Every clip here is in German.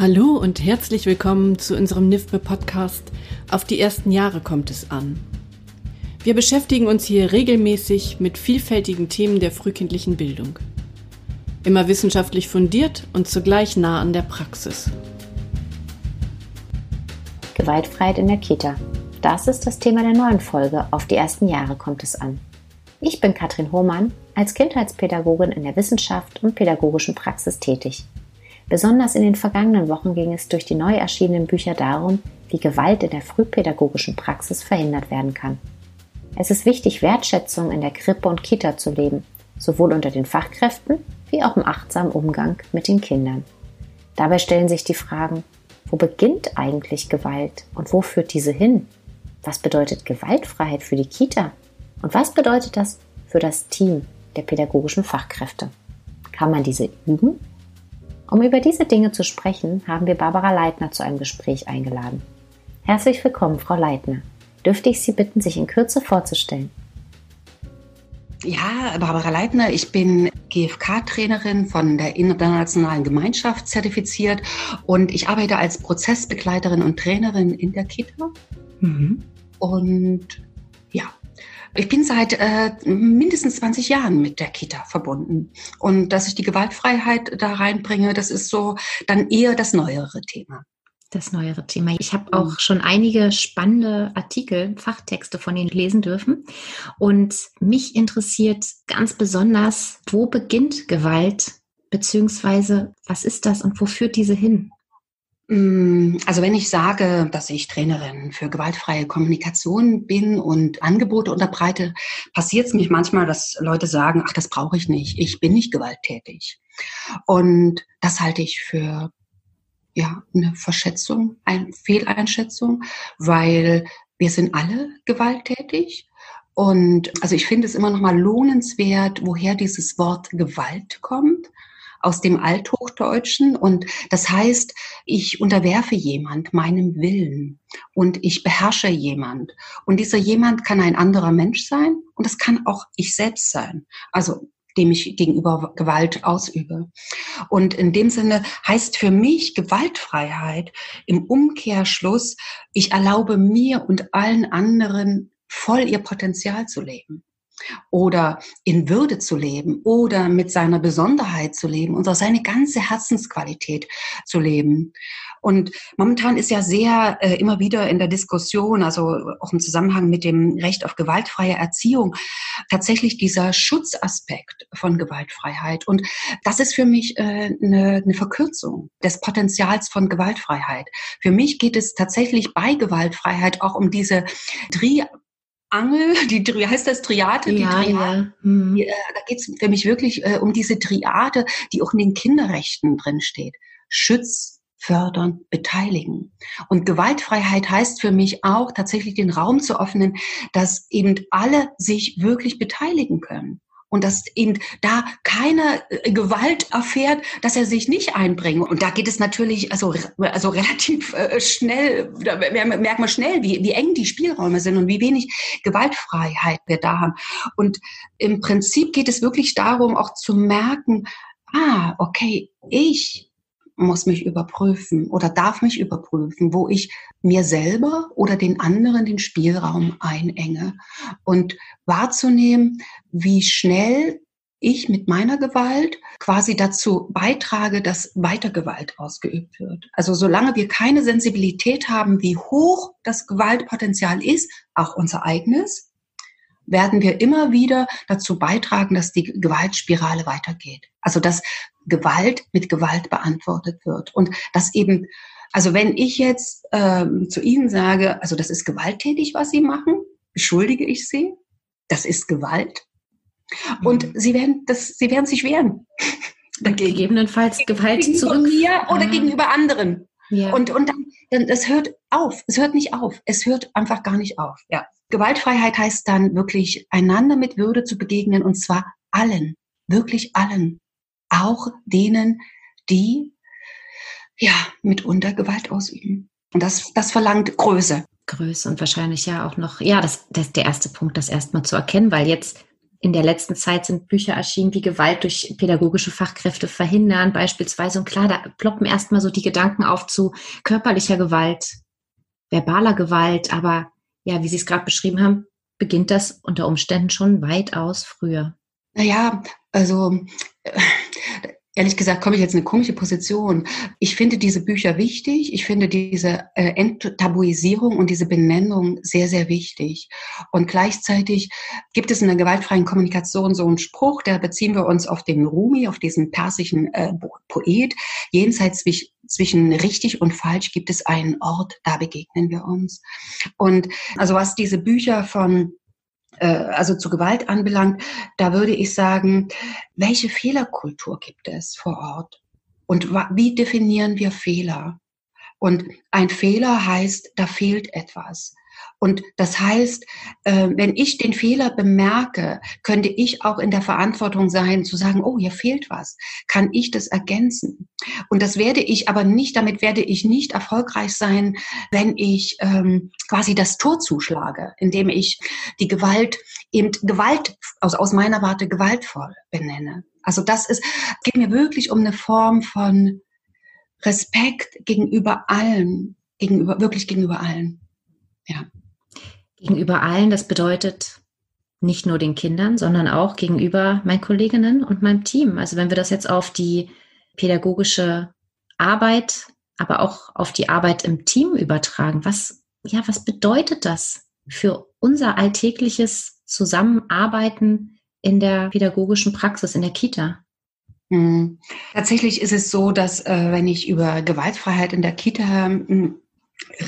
Hallo und herzlich willkommen zu unserem NIFBE Podcast Auf die ersten Jahre kommt es an. Wir beschäftigen uns hier regelmäßig mit vielfältigen Themen der frühkindlichen Bildung. Immer wissenschaftlich fundiert und zugleich nah an der Praxis. Gewaltfreiheit in der Kita. Das ist das Thema der neuen Folge Auf die ersten Jahre kommt es an. Ich bin Katrin Hohmann, als Kindheitspädagogin in der Wissenschaft und pädagogischen Praxis tätig. Besonders in den vergangenen Wochen ging es durch die neu erschienenen Bücher darum, wie Gewalt in der frühpädagogischen Praxis verhindert werden kann. Es ist wichtig, Wertschätzung in der Krippe und Kita zu leben, sowohl unter den Fachkräften wie auch im achtsamen Umgang mit den Kindern. Dabei stellen sich die Fragen, wo beginnt eigentlich Gewalt und wo führt diese hin? Was bedeutet Gewaltfreiheit für die Kita? Und was bedeutet das für das Team der pädagogischen Fachkräfte? Kann man diese üben um über diese Dinge zu sprechen, haben wir Barbara Leitner zu einem Gespräch eingeladen. Herzlich willkommen, Frau Leitner. Dürfte ich Sie bitten, sich in Kürze vorzustellen? Ja, Barbara Leitner, ich bin GFK-Trainerin von der Internationalen Gemeinschaft zertifiziert und ich arbeite als Prozessbegleiterin und Trainerin in der Kita. Mhm. Und ja, ich bin seit äh, mindestens 20 Jahren mit der Kita verbunden. Und dass ich die Gewaltfreiheit da reinbringe, das ist so dann eher das neuere Thema das neuere Thema. Ich habe auch mhm. schon einige spannende Artikel, Fachtexte von Ihnen lesen dürfen. Und mich interessiert ganz besonders, wo beginnt Gewalt, beziehungsweise was ist das und wo führt diese hin? Mm, also wenn ich sage, dass ich Trainerin für gewaltfreie Kommunikation bin und Angebote unterbreite, passiert es mich manchmal, dass Leute sagen, ach, das brauche ich nicht, ich bin nicht gewalttätig. Und das halte ich für ja, eine Verschätzung, eine Fehleinschätzung, weil wir sind alle gewalttätig. Und also ich finde es immer noch mal lohnenswert, woher dieses Wort Gewalt kommt aus dem Althochdeutschen und das heißt, ich unterwerfe jemand meinem Willen und ich beherrsche jemand und dieser jemand kann ein anderer Mensch sein und das kann auch ich selbst sein. Also dem ich gegenüber Gewalt ausübe. Und in dem Sinne heißt für mich Gewaltfreiheit im Umkehrschluss, ich erlaube mir und allen anderen voll ihr Potenzial zu leben oder in Würde zu leben oder mit seiner Besonderheit zu leben und seine ganze Herzensqualität zu leben. Und momentan ist ja sehr äh, immer wieder in der Diskussion, also auch im Zusammenhang mit dem Recht auf gewaltfreie Erziehung, tatsächlich dieser Schutzaspekt von Gewaltfreiheit. Und das ist für mich äh, eine, eine Verkürzung des Potenzials von Gewaltfreiheit. Für mich geht es tatsächlich bei Gewaltfreiheit auch um diese Tri Angel, die wie heißt das Triade? Die ja, Triade. Ja. Mhm. Die, äh, da geht es für mich wirklich äh, um diese Triade, die auch in den Kinderrechten drin steht. Schutz, fördern, beteiligen. Und Gewaltfreiheit heißt für mich auch tatsächlich den Raum zu öffnen, dass eben alle sich wirklich beteiligen können und dass eben da keine äh, Gewalt erfährt, dass er sich nicht einbringt. Und da geht es natürlich also, also relativ äh, schnell, da merkt man schnell, wie, wie eng die Spielräume sind und wie wenig Gewaltfreiheit wir da haben. Und im Prinzip geht es wirklich darum, auch zu merken, ah, okay, ich muss mich überprüfen oder darf mich überprüfen, wo ich mir selber oder den anderen den Spielraum einenge und wahrzunehmen, wie schnell ich mit meiner Gewalt quasi dazu beitrage, dass weiter Gewalt ausgeübt wird. Also solange wir keine Sensibilität haben, wie hoch das Gewaltpotenzial ist, auch unser eigenes, werden wir immer wieder dazu beitragen, dass die Gewaltspirale weitergeht. Also dass Gewalt mit Gewalt beantwortet wird. Und dass eben, also wenn ich jetzt ähm, zu Ihnen sage, also das ist gewalttätig, was Sie machen, beschuldige ich Sie, das ist Gewalt. Und mhm. Sie werden, das, Sie werden sich wehren. Dagegen. Gegebenenfalls Gewalt gegenüber zurück. mir oder ah. gegenüber anderen. Ja. Und, und dann, dann, das hört auf. Es hört nicht auf. Es hört einfach gar nicht auf. Ja. Gewaltfreiheit heißt dann wirklich, einander mit Würde zu begegnen und zwar allen, wirklich allen. Auch denen, die ja mitunter Gewalt ausüben. Und das, das verlangt Größe. Größe und wahrscheinlich ja auch noch, ja, das, das ist der erste Punkt, das erstmal zu erkennen, weil jetzt in der letzten Zeit sind Bücher erschienen, wie Gewalt durch pädagogische Fachkräfte verhindern, beispielsweise. Und klar, da ploppen erstmal so die Gedanken auf zu körperlicher Gewalt, verbaler Gewalt. Aber ja, wie Sie es gerade beschrieben haben, beginnt das unter Umständen schon weitaus früher. Naja, also äh, ehrlich gesagt komme ich jetzt in eine komische Position. Ich finde diese Bücher wichtig. Ich finde diese äh, Enttabuisierung und diese Benennung sehr, sehr wichtig. Und gleichzeitig gibt es in der gewaltfreien Kommunikation so einen Spruch, da beziehen wir uns auf den Rumi, auf diesen persischen äh, Poet. Jenseits zwischen richtig und falsch gibt es einen Ort, da begegnen wir uns. Und also was diese Bücher von also zu Gewalt anbelangt, da würde ich sagen, welche Fehlerkultur gibt es vor Ort? Und wie definieren wir Fehler? Und ein Fehler heißt, da fehlt etwas. Und das heißt, äh, wenn ich den Fehler bemerke, könnte ich auch in der Verantwortung sein, zu sagen, oh, hier fehlt was. Kann ich das ergänzen? Und das werde ich aber nicht, damit werde ich nicht erfolgreich sein, wenn ich ähm, quasi das Tor zuschlage, indem ich die Gewalt eben Gewalt, aus, aus meiner Warte gewaltvoll benenne. Also das ist, geht mir wirklich um eine Form von Respekt gegenüber allen, gegenüber, wirklich gegenüber allen. Ja gegenüber allen. Das bedeutet nicht nur den Kindern, sondern auch gegenüber meinen Kolleginnen und meinem Team. Also wenn wir das jetzt auf die pädagogische Arbeit, aber auch auf die Arbeit im Team übertragen, was, ja, was bedeutet das für unser alltägliches Zusammenarbeiten in der pädagogischen Praxis, in der Kita? Hm. Tatsächlich ist es so, dass äh, wenn ich über Gewaltfreiheit in der Kita hm,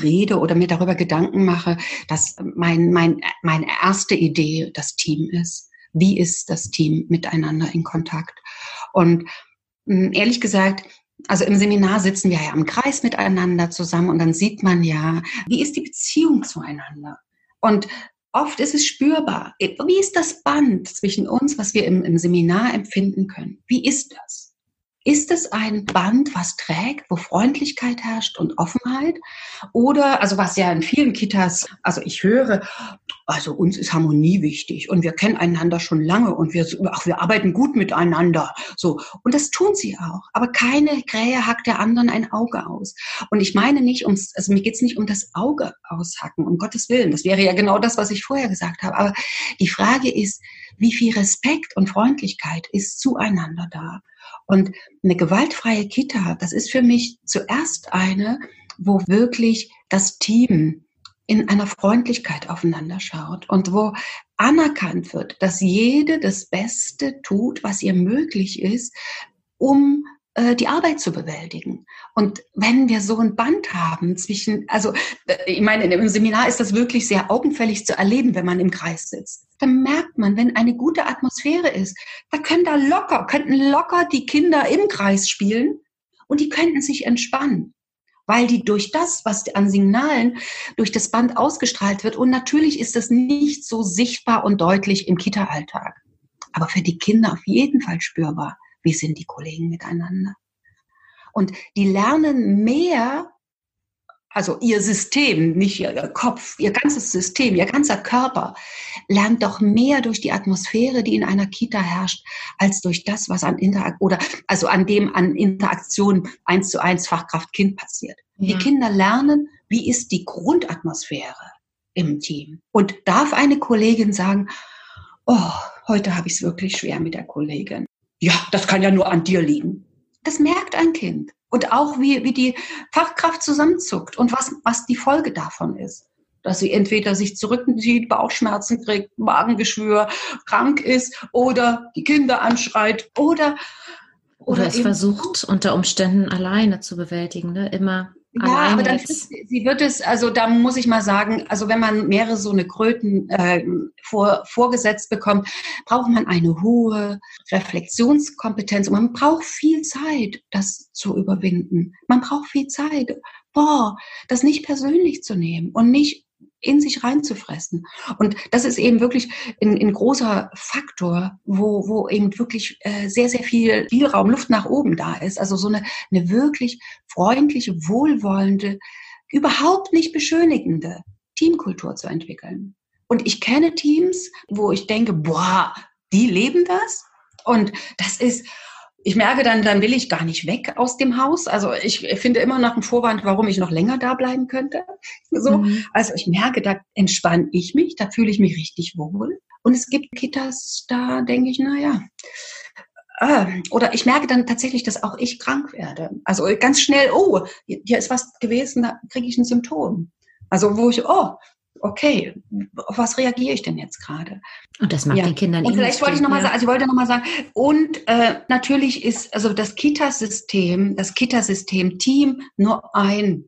rede oder mir darüber Gedanken mache, dass mein, mein, meine erste Idee das Team ist. Wie ist das Team miteinander in Kontakt? Und hm, ehrlich gesagt, also im Seminar sitzen wir ja im Kreis miteinander zusammen und dann sieht man ja, wie ist die Beziehung zueinander? Und oft ist es spürbar. Wie ist das Band zwischen uns, was wir im, im Seminar empfinden können? Wie ist das? Ist es ein Band, was trägt, wo Freundlichkeit herrscht und Offenheit? Oder, also was ja in vielen Kitas, also ich höre, also uns ist Harmonie wichtig und wir kennen einander schon lange und wir, ach, wir arbeiten gut miteinander. So. Und das tun sie auch. Aber keine Krähe hackt der anderen ein Auge aus. Und ich meine nicht ums, also mir geht's nicht um das Auge aushacken, um Gottes Willen. Das wäre ja genau das, was ich vorher gesagt habe. Aber die Frage ist, wie viel Respekt und Freundlichkeit ist zueinander da? Und eine gewaltfreie Kita, das ist für mich zuerst eine, wo wirklich das Team in einer Freundlichkeit aufeinander schaut und wo anerkannt wird, dass jede das Beste tut, was ihr möglich ist, um die Arbeit zu bewältigen. Und wenn wir so ein Band haben zwischen, also äh, ich meine, im Seminar ist das wirklich sehr augenfällig zu erleben, wenn man im Kreis sitzt. Dann merkt man, wenn eine gute Atmosphäre ist, da können da locker, könnten locker die Kinder im Kreis spielen und die könnten sich entspannen weil die durch das, was an Signalen durch das Band ausgestrahlt wird, und natürlich ist das nicht so sichtbar und deutlich im Kita-Alltag, aber für die Kinder auf jeden Fall spürbar wie sind die Kollegen miteinander. Und die lernen mehr, also ihr System, nicht ihr Kopf, ihr ganzes System, ihr ganzer Körper, lernt doch mehr durch die Atmosphäre, die in einer Kita herrscht, als durch das, was an Interakt oder also an dem an Interaktion eins zu eins Fachkraft-Kind passiert. Ja. Die Kinder lernen, wie ist die Grundatmosphäre im Team. Und darf eine Kollegin sagen, oh, heute habe ich es wirklich schwer mit der Kollegin ja, das kann ja nur an dir liegen. Das merkt ein Kind. Und auch wie, wie die Fachkraft zusammenzuckt und was, was die Folge davon ist. Dass sie entweder sich zurückzieht, Bauchschmerzen kriegt, Magengeschwür, krank ist oder die Kinder anschreit oder oder, oder es versucht unter Umständen alleine zu bewältigen, ne? Immer ja, aber dann ist, sie wird es, also da muss ich mal sagen, also wenn man mehrere so eine Kröten äh, vor, vorgesetzt bekommt, braucht man eine hohe Reflexionskompetenz und man braucht viel Zeit, das zu überwinden. Man braucht viel Zeit. Boah, das nicht persönlich zu nehmen und nicht in sich reinzufressen. Und das ist eben wirklich ein, ein großer Faktor, wo, wo eben wirklich äh, sehr, sehr viel Spielraum, Luft nach oben da ist. Also so eine, eine wirklich freundliche, wohlwollende, überhaupt nicht beschönigende Teamkultur zu entwickeln. Und ich kenne Teams, wo ich denke, boah, die leben das. Und das ist, ich merke dann, dann will ich gar nicht weg aus dem Haus. Also ich finde immer noch einen Vorwand, warum ich noch länger da bleiben könnte. So. Mhm. Also ich merke, da entspanne ich mich, da fühle ich mich richtig wohl. Und es gibt Kitas, da denke ich, na ja. Äh, oder ich merke dann tatsächlich, dass auch ich krank werde. Also ganz schnell, oh, hier ist was gewesen, da kriege ich ein Symptom. Also wo ich, oh, okay, auf was reagiere ich denn jetzt gerade? Und das macht ja. den Kindern Und vielleicht wollte ich nochmal sagen, also ich wollte nochmal sagen, und äh, natürlich ist also das Kitasystem, das Kitasystem Team nur ein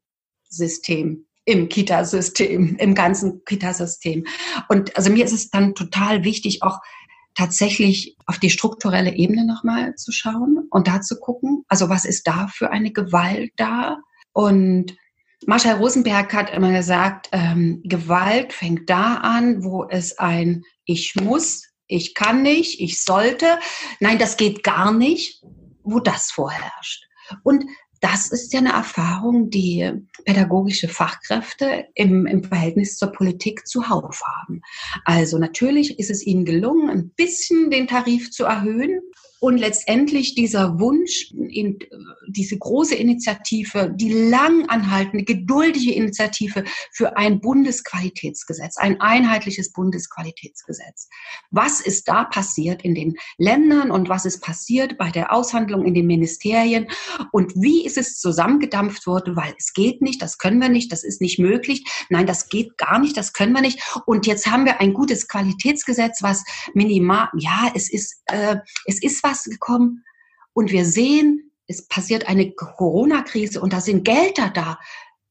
System im Kitasystem, im ganzen Kitasystem. Und also mir ist es dann total wichtig, auch tatsächlich auf die strukturelle Ebene nochmal zu schauen und da zu gucken, also was ist da für eine Gewalt da? Und Marshall Rosenberg hat immer gesagt, ähm, Gewalt fängt da an, wo es ein Ich muss, ich kann nicht, ich sollte, nein, das geht gar nicht, wo das vorherrscht. Und das ist ja eine Erfahrung, die pädagogische Fachkräfte im, im Verhältnis zur Politik zuhauf haben. Also natürlich ist es ihnen gelungen, ein bisschen den Tarif zu erhöhen, und letztendlich dieser Wunsch, in, diese große Initiative, die lang anhaltende, geduldige Initiative für ein Bundesqualitätsgesetz, ein einheitliches Bundesqualitätsgesetz. Was ist da passiert in den Ländern und was ist passiert bei der Aushandlung in den Ministerien und wie ist es zusammengedampft worden, weil es geht nicht, das können wir nicht, das ist nicht möglich, nein, das geht gar nicht, das können wir nicht. Und jetzt haben wir ein gutes Qualitätsgesetz, was minimal, ja, es ist, äh, es ist was, Straße gekommen und wir sehen, es passiert eine Corona-Krise und da sind Gelder da,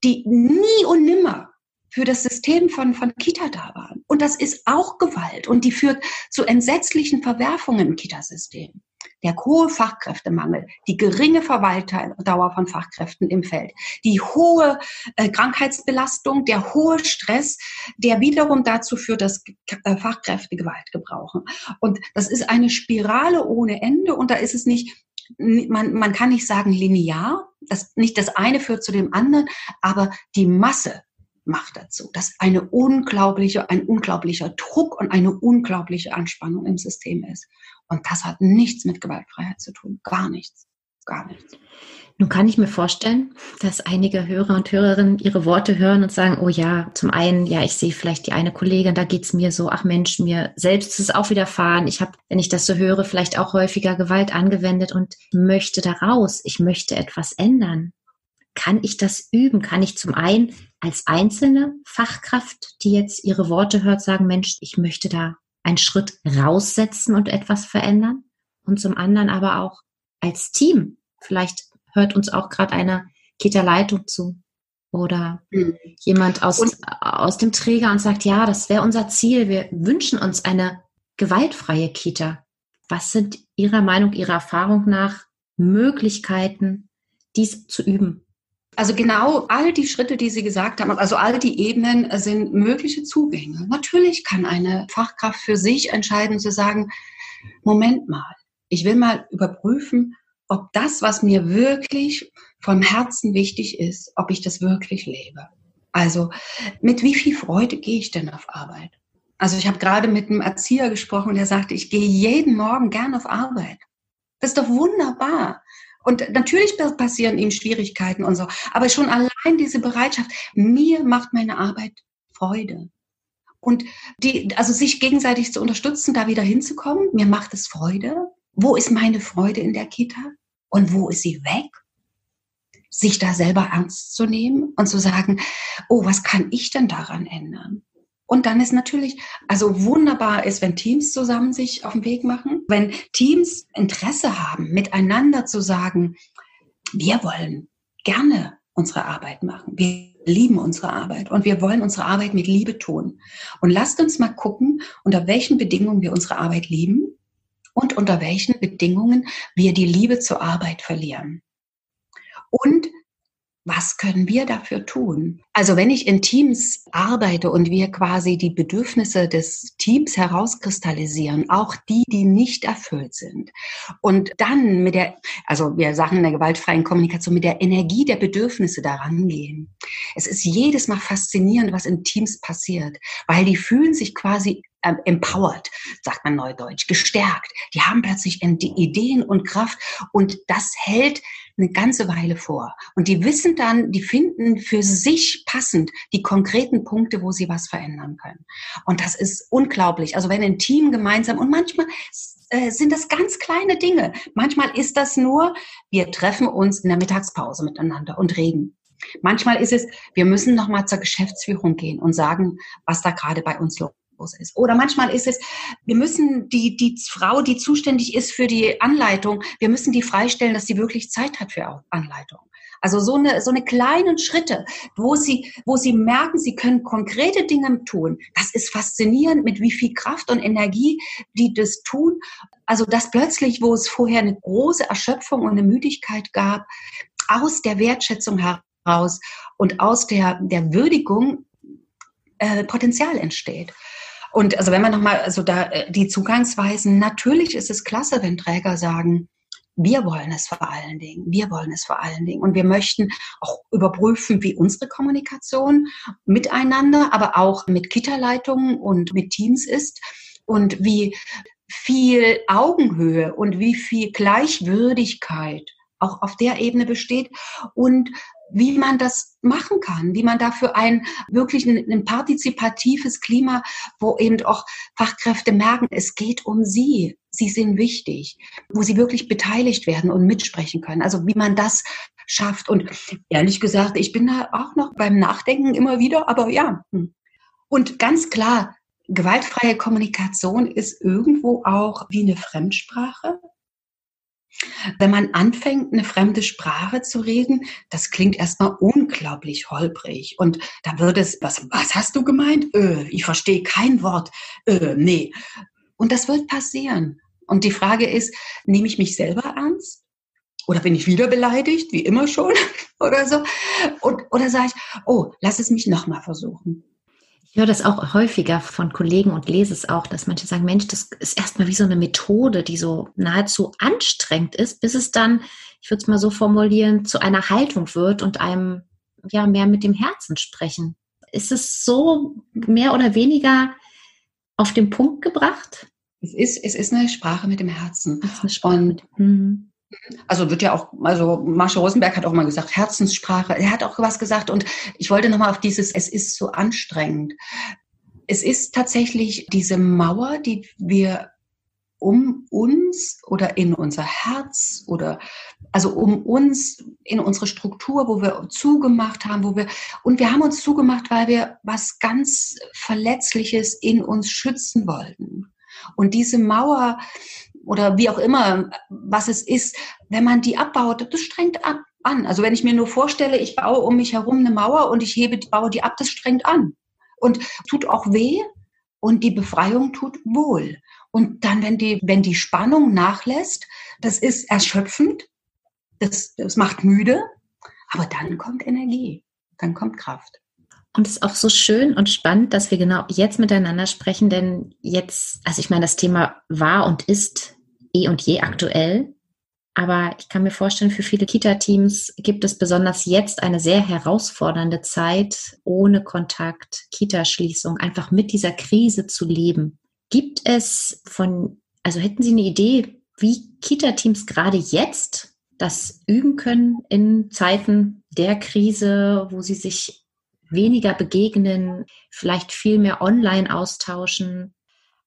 die nie und nimmer für das System von, von Kita da waren. Und das ist auch Gewalt und die führt zu entsetzlichen Verwerfungen im Kitasystem. Der hohe Fachkräftemangel, die geringe Verweildauer von Fachkräften im Feld, die hohe äh, Krankheitsbelastung, der hohe Stress, der wiederum dazu führt, dass äh, Fachkräfte Gewalt gebrauchen. Und das ist eine Spirale ohne Ende und da ist es nicht man, man kann nicht sagen linear, das, nicht das eine führt zu dem anderen, aber die Masse macht dazu, dass eine unglaubliche, ein unglaublicher Druck und eine unglaubliche Anspannung im System ist. Und das hat nichts mit Gewaltfreiheit zu tun. Gar nichts. Gar nichts. Nun kann ich mir vorstellen, dass einige Hörer und Hörerinnen ihre Worte hören und sagen, oh ja, zum einen, ja, ich sehe vielleicht die eine Kollegin, da geht es mir so, ach Mensch, mir selbst ist es auch widerfahren. Ich habe, wenn ich das so höre, vielleicht auch häufiger Gewalt angewendet und möchte da raus. Ich möchte etwas ändern. Kann ich das üben? Kann ich zum einen als einzelne Fachkraft, die jetzt ihre Worte hört, sagen, Mensch, ich möchte da einen Schritt raussetzen und etwas verändern? Und zum anderen aber auch als Team. Vielleicht hört uns auch gerade eine Kita-Leitung zu oder mhm. jemand aus, aus dem Träger und sagt, ja, das wäre unser Ziel. Wir wünschen uns eine gewaltfreie Kita. Was sind Ihrer Meinung, Ihrer Erfahrung nach Möglichkeiten, dies zu üben? Also genau all die Schritte, die Sie gesagt haben, also all die Ebenen sind mögliche Zugänge. Natürlich kann eine Fachkraft für sich entscheiden zu sagen, Moment mal, ich will mal überprüfen, ob das, was mir wirklich vom Herzen wichtig ist, ob ich das wirklich lebe. Also mit wie viel Freude gehe ich denn auf Arbeit? Also ich habe gerade mit einem Erzieher gesprochen, der sagte, ich gehe jeden Morgen gern auf Arbeit. Das ist doch wunderbar. Und natürlich passieren ihm Schwierigkeiten und so. Aber schon allein diese Bereitschaft, mir macht meine Arbeit Freude. Und die, also sich gegenseitig zu unterstützen, da wieder hinzukommen, mir macht es Freude. Wo ist meine Freude in der Kita? Und wo ist sie weg? Sich da selber ernst zu nehmen und zu sagen, oh, was kann ich denn daran ändern? Und dann ist natürlich, also wunderbar ist, wenn Teams zusammen sich auf den Weg machen, wenn Teams Interesse haben, miteinander zu sagen, wir wollen gerne unsere Arbeit machen. Wir lieben unsere Arbeit und wir wollen unsere Arbeit mit Liebe tun. Und lasst uns mal gucken, unter welchen Bedingungen wir unsere Arbeit lieben und unter welchen Bedingungen wir die Liebe zur Arbeit verlieren. Und was können wir dafür tun? Also wenn ich in Teams arbeite und wir quasi die Bedürfnisse des Teams herauskristallisieren, auch die, die nicht erfüllt sind, und dann mit der, also wir sagen in der gewaltfreien Kommunikation, mit der Energie der Bedürfnisse daran gehen. Es ist jedes Mal faszinierend, was in Teams passiert, weil die fühlen sich quasi äh, empowered, sagt man neudeutsch, gestärkt. Die haben plötzlich die Ideen und Kraft und das hält eine ganze Weile vor. Und die wissen dann, die finden für sich passend die konkreten Punkte, wo sie was verändern können. Und das ist unglaublich. Also wenn ein Team gemeinsam und manchmal äh, sind das ganz kleine Dinge. Manchmal ist das nur, wir treffen uns in der Mittagspause miteinander und reden. Manchmal ist es, wir müssen noch mal zur Geschäftsführung gehen und sagen, was da gerade bei uns los ist. Oder manchmal ist es, wir müssen die, die Frau, die zuständig ist für die Anleitung, wir müssen die freistellen, dass sie wirklich Zeit hat für Anleitung. Also so eine, so eine kleinen Schritte, wo sie, wo sie merken, sie können konkrete Dinge tun. Das ist faszinierend, mit wie viel Kraft und Energie die das tun. Also das plötzlich, wo es vorher eine große Erschöpfung und eine Müdigkeit gab, aus der Wertschätzung heraus raus und aus der, der Würdigung äh, Potenzial entsteht. Und also wenn man nochmal, also da äh, die Zugangsweisen, natürlich ist es klasse, wenn Träger sagen, wir wollen es vor allen Dingen, wir wollen es vor allen Dingen. Und wir möchten auch überprüfen, wie unsere Kommunikation miteinander, aber auch mit Kita-Leitungen und mit Teams ist und wie viel Augenhöhe und wie viel Gleichwürdigkeit auch auf der Ebene besteht und wie man das machen kann, wie man dafür ein wirklich ein, ein, partizipatives Klima, wo eben auch Fachkräfte merken, es geht um sie, sie sind wichtig, wo sie wirklich beteiligt werden und mitsprechen können. Also wie man das schafft. Und ehrlich gesagt, ich bin da auch noch beim Nachdenken immer wieder, aber ja. Hm. Und ganz klar, gewaltfreie Kommunikation ist irgendwo auch wie eine Fremdsprache. Wenn man anfängt, eine fremde Sprache zu reden, das klingt erstmal unglaublich holprig. Und da würde es, was, was hast du gemeint? Äh, ich verstehe kein Wort. Äh, nee. Und das wird passieren. Und die Frage ist, nehme ich mich selber ernst? Oder bin ich wieder beleidigt, wie immer schon? oder so? Und, oder sage ich, oh, lass es mich nochmal versuchen. Ich höre das auch häufiger von Kollegen und lese es auch, dass manche sagen, Mensch, das ist erstmal wie so eine Methode, die so nahezu anstrengend ist, bis es dann, ich würde es mal so formulieren, zu einer Haltung wird und einem ja mehr mit dem Herzen sprechen. Ist es so mehr oder weniger auf den Punkt gebracht? Es ist, es ist eine Sprache mit dem Herzen. Es ist eine Sprache und, mit, hm. Also wird ja auch, also Marshall Rosenberg hat auch mal gesagt, Herzenssprache. Er hat auch was gesagt und ich wollte nochmal auf dieses, es ist so anstrengend. Es ist tatsächlich diese Mauer, die wir um uns oder in unser Herz oder also um uns in unsere Struktur, wo wir zugemacht haben, wo wir und wir haben uns zugemacht, weil wir was ganz Verletzliches in uns schützen wollten. Und diese Mauer, oder wie auch immer, was es ist, wenn man die abbaut, das strengt ab, an. Also wenn ich mir nur vorstelle, ich baue um mich herum eine Mauer und ich hebe, baue die ab, das strengt an. Und tut auch weh und die Befreiung tut wohl. Und dann, wenn die, wenn die Spannung nachlässt, das ist erschöpfend, das, das macht müde, aber dann kommt Energie, dann kommt Kraft. Und es ist auch so schön und spannend, dass wir genau jetzt miteinander sprechen, denn jetzt, also ich meine, das Thema war und ist eh und je aktuell. Aber ich kann mir vorstellen, für viele Kita-Teams gibt es besonders jetzt eine sehr herausfordernde Zeit, ohne Kontakt, Kitaschließung, einfach mit dieser Krise zu leben. Gibt es von, also hätten Sie eine Idee, wie Kita-Teams gerade jetzt das üben können in Zeiten der Krise, wo sie sich weniger begegnen, vielleicht viel mehr online austauschen?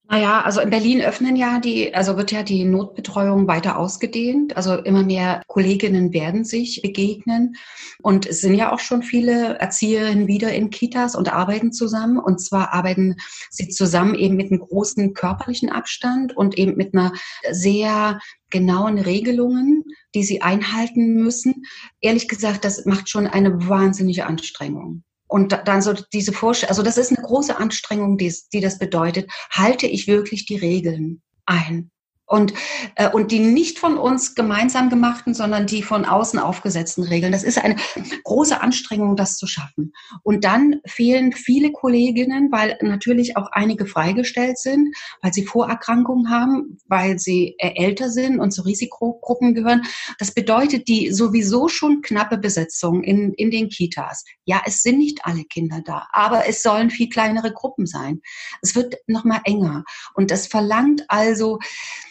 Naja, also in Berlin öffnen ja die, also wird ja die Notbetreuung weiter ausgedehnt. Also immer mehr Kolleginnen werden sich begegnen. Und es sind ja auch schon viele Erzieherinnen wieder in Kitas und arbeiten zusammen. Und zwar arbeiten sie zusammen eben mit einem großen körperlichen Abstand und eben mit einer sehr genauen Regelungen, die sie einhalten müssen. Ehrlich gesagt, das macht schon eine wahnsinnige Anstrengung. Und dann so diese Vorstellung, also das ist eine große Anstrengung, die, die das bedeutet. Halte ich wirklich die Regeln ein? Und, äh, und die nicht von uns gemeinsam gemachten, sondern die von außen aufgesetzten Regeln. Das ist eine große Anstrengung, das zu schaffen. Und dann fehlen viele Kolleginnen, weil natürlich auch einige freigestellt sind, weil sie Vorerkrankungen haben, weil sie äh, älter sind und zu Risikogruppen gehören. Das bedeutet die sowieso schon knappe Besetzung in, in den Kitas. Ja, es sind nicht alle Kinder da, aber es sollen viel kleinere Gruppen sein. Es wird noch mal enger. Und das verlangt also,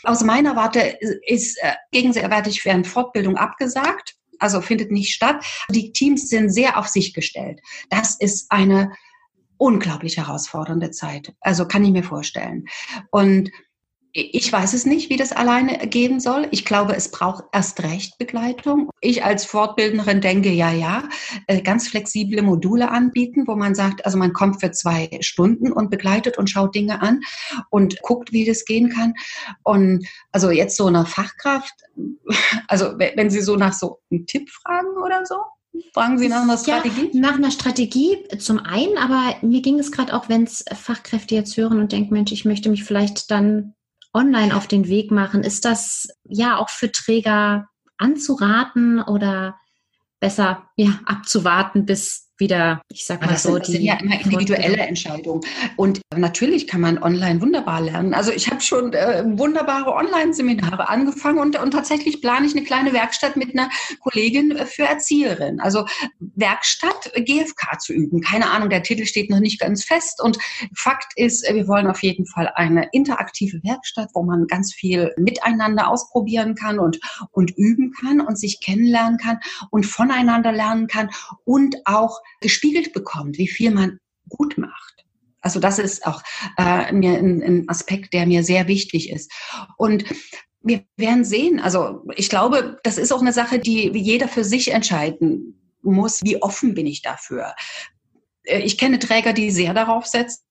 aus meiner Warte ist äh, gegenwärtig werden Fortbildung abgesagt, also findet nicht statt. Die Teams sind sehr auf sich gestellt. Das ist eine unglaublich herausfordernde Zeit. Also kann ich mir vorstellen. Und ich weiß es nicht, wie das alleine gehen soll. Ich glaube, es braucht erst recht Begleitung. Ich als Fortbildnerin denke, ja, ja, äh, ganz flexible Module anbieten, wo man sagt, also man kommt für zwei Stunden und begleitet und schaut Dinge an und guckt, wie das gehen kann. Und also jetzt so eine Fachkraft, also wenn Sie so nach so einem Tipp fragen oder so, Fragen Sie nach einer Strategie? Ja, nach einer Strategie zum einen, aber mir ging es gerade auch, wenn es Fachkräfte jetzt hören und denken, Mensch, ich möchte mich vielleicht dann online auf den Weg machen, ist das ja auch für Träger anzuraten oder besser ja, abzuwarten, bis wieder, ich sag mal das so, sind, das sind ja immer individuelle Entscheidungen. Und natürlich kann man online wunderbar lernen. Also ich habe schon äh, wunderbare Online-Seminare angefangen und, und tatsächlich plane ich eine kleine Werkstatt mit einer Kollegin für Erzieherin. Also Werkstatt GFK zu üben. Keine Ahnung, der Titel steht noch nicht ganz fest. Und Fakt ist, wir wollen auf jeden Fall eine interaktive Werkstatt, wo man ganz viel miteinander ausprobieren kann und, und üben kann und sich kennenlernen kann und voneinander lernen kann und auch gespiegelt bekommt, wie viel man gut macht. Also das ist auch äh, mir ein, ein Aspekt, der mir sehr wichtig ist. Und wir werden sehen. Also ich glaube, das ist auch eine Sache, die jeder für sich entscheiden muss. Wie offen bin ich dafür? Äh, ich kenne Träger, die sehr darauf setzen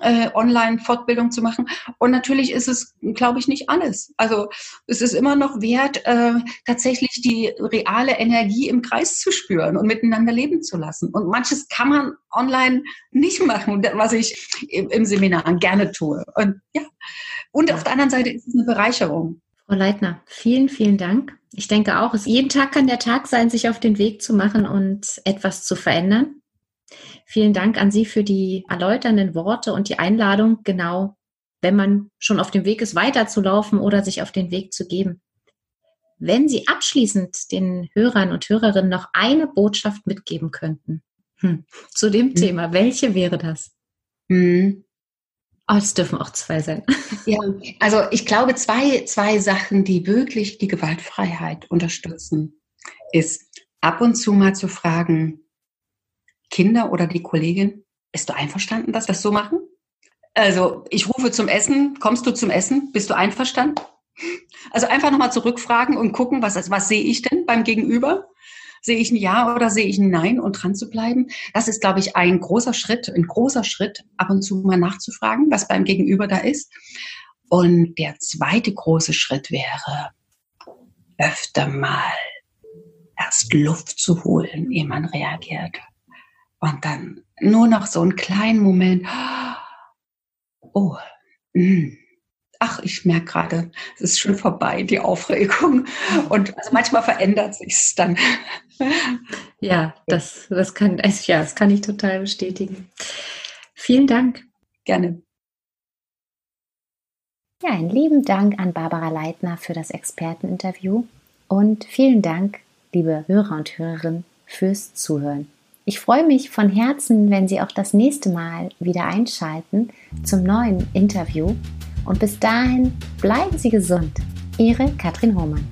äh, Online-Fortbildung zu machen. Und natürlich ist es, glaube ich, nicht alles. Also es ist immer noch wert, äh, tatsächlich die reale Energie im Kreis zu spüren und miteinander leben zu lassen. Und manches kann man online nicht machen, was ich im, im Seminar gerne tue. Und ja, und auf der anderen Seite ist es eine Bereicherung. Frau Leitner, vielen, vielen Dank. Ich denke auch, es, jeden Tag kann der Tag sein, sich auf den Weg zu machen und etwas zu verändern. Vielen Dank an Sie für die erläuternden Worte und die Einladung, genau, wenn man schon auf dem Weg ist, weiterzulaufen oder sich auf den Weg zu geben. Wenn Sie abschließend den Hörern und Hörerinnen noch eine Botschaft mitgeben könnten hm, zu dem hm. Thema, welche wäre das? Hm. Oh, es dürfen auch zwei sein. Ja, also ich glaube, zwei, zwei Sachen, die wirklich die Gewaltfreiheit unterstützen, ist ab und zu mal zu fragen, Kinder oder die Kollegin, bist du einverstanden, dass wir das so machen? Also ich rufe zum Essen, kommst du zum Essen? Bist du einverstanden? Also einfach nochmal zurückfragen und gucken, was, was sehe ich denn beim Gegenüber? Sehe ich ein Ja oder sehe ich ein Nein und dran zu bleiben? Das ist, glaube ich, ein großer Schritt, ein großer Schritt, ab und zu mal nachzufragen, was beim Gegenüber da ist. Und der zweite große Schritt wäre, öfter mal erst Luft zu holen, ehe man reagiert. Und dann nur noch so einen kleinen Moment. Oh, mh. Hm. ach, ich merke gerade, es ist schon vorbei, die Aufregung. Und also manchmal verändert sich's dann. Ja, das, das kann, ja, das kann ich total bestätigen. Vielen Dank. Gerne. Ja, einen lieben Dank an Barbara Leitner für das Experteninterview und vielen Dank, liebe Hörer und Hörerinnen, fürs Zuhören. Ich freue mich von Herzen, wenn Sie auch das nächste Mal wieder einschalten zum neuen Interview. Und bis dahin bleiben Sie gesund. Ihre Katrin Hohmann.